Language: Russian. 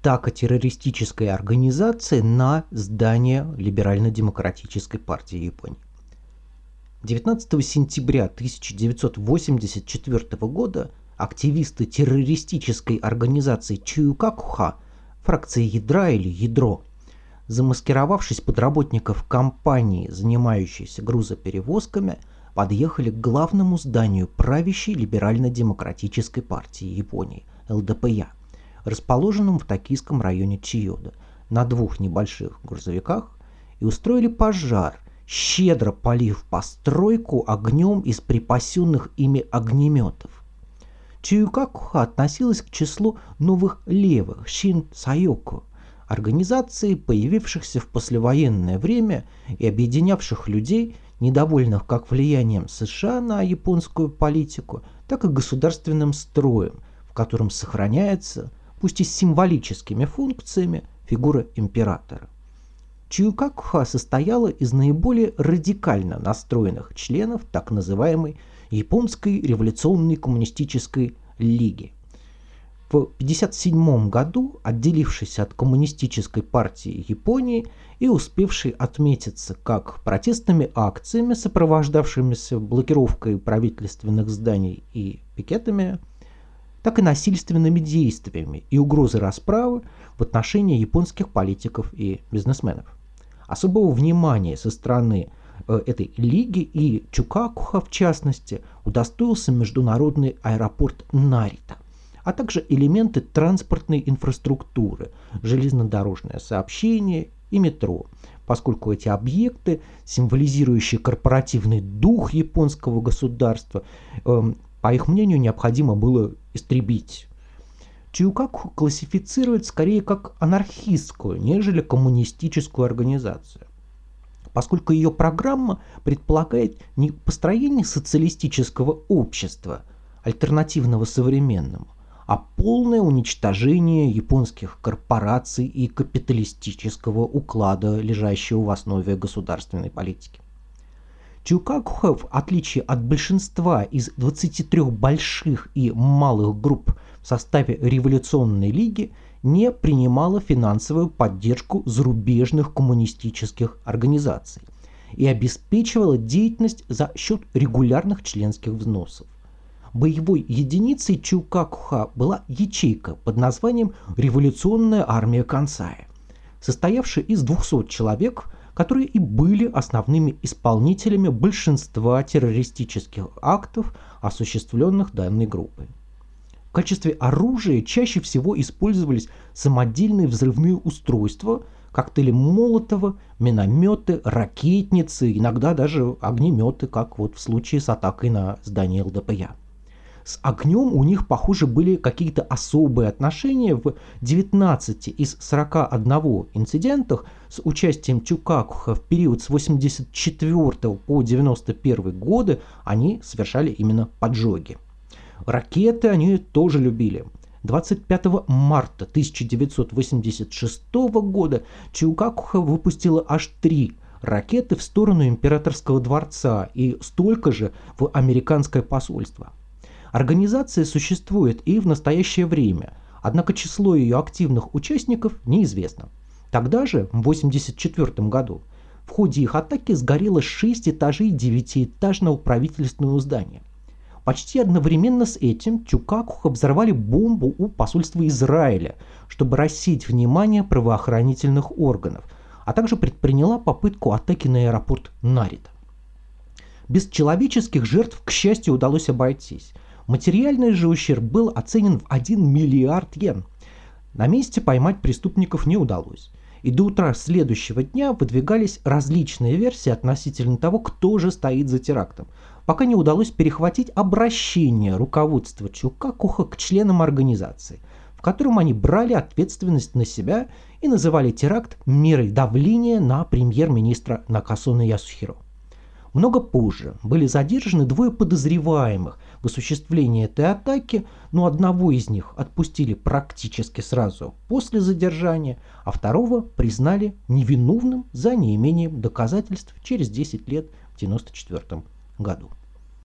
атака террористической организации на здание Либерально-демократической партии Японии. 19 сентября 1984 года активисты террористической организации Чуюкакуха, фракции ядра или ядро, замаскировавшись под работников компании, занимающейся грузоперевозками, подъехали к главному зданию правящей либерально-демократической партии Японии – ЛДПЯ, расположенному в токийском районе Чиода, на двух небольших грузовиках и устроили пожар, щедро полив постройку огнем из припасенных ими огнеметов. Чиюкакуха относилась к числу новых левых Шин Сайоку, организаций, появившихся в послевоенное время и объединявших людей – недовольных как влиянием США на японскую политику, так и государственным строем, в котором сохраняется, пусть и с символическими функциями, фигура императора. Чиюкакуха состояла из наиболее радикально настроенных членов так называемой Японской революционной коммунистической лиги. В 1957 году, отделившись от коммунистической партии Японии и успевший отметиться как протестными акциями, сопровождавшимися блокировкой правительственных зданий и пикетами, так и насильственными действиями и угрозой расправы в отношении японских политиков и бизнесменов. Особого внимания со стороны э, этой лиги и Чукакуха, в частности, удостоился международный аэропорт Нарита – а также элементы транспортной инфраструктуры, железнодорожное сообщение и метро, поскольку эти объекты, символизирующие корпоративный дух японского государства, эм, по их мнению, необходимо было истребить. Чиукаку классифицирует скорее как анархистскую, нежели коммунистическую организацию поскольку ее программа предполагает не построение социалистического общества, альтернативного современному, а полное уничтожение японских корпораций и капиталистического уклада, лежащего в основе государственной политики. Чукакуха, в отличие от большинства из 23 больших и малых групп в составе революционной лиги, не принимала финансовую поддержку зарубежных коммунистических организаций и обеспечивала деятельность за счет регулярных членских взносов. Боевой единицей Чукакуха была ячейка под названием «Революционная армия Кансая», состоявшая из 200 человек, которые и были основными исполнителями большинства террористических актов, осуществленных данной группой. В качестве оружия чаще всего использовались самодельные взрывные устройства, коктейли Молотова, минометы, ракетницы, иногда даже огнеметы, как вот в случае с атакой на здание ЛДПЯ. С огнем у них, похоже, были какие-то особые отношения. В 19 из 41 инцидентах с участием Чукакуха в период с 84 по 91 годы они совершали именно поджоги. Ракеты они тоже любили. 25 марта 1986 года Чукакуха выпустила аж три ракеты в сторону императорского дворца и столько же в американское посольство. Организация существует и в настоящее время, однако число ее активных участников неизвестно. Тогда же, в 1984 году, в ходе их атаки сгорело 6 этажей девятиэтажного правительственного здания. Почти одновременно с этим Чукакуха взорвали бомбу у посольства Израиля, чтобы рассеять внимание правоохранительных органов, а также предприняла попытку атаки на аэропорт Нарита. Без человеческих жертв, к счастью, удалось обойтись – Материальный же ущерб был оценен в 1 миллиард йен. На месте поймать преступников не удалось. И до утра следующего дня выдвигались различные версии относительно того, кто же стоит за терактом, пока не удалось перехватить обращение руководства Чукакуха к членам организации, в котором они брали ответственность на себя и называли теракт мерой давления на премьер-министра Накасуна Ясухиро. Много позже были задержаны двое подозреваемых, в осуществлении этой атаки, но одного из них отпустили практически сразу после задержания, а второго признали невиновным за неимением доказательств через 10 лет в 1994 году.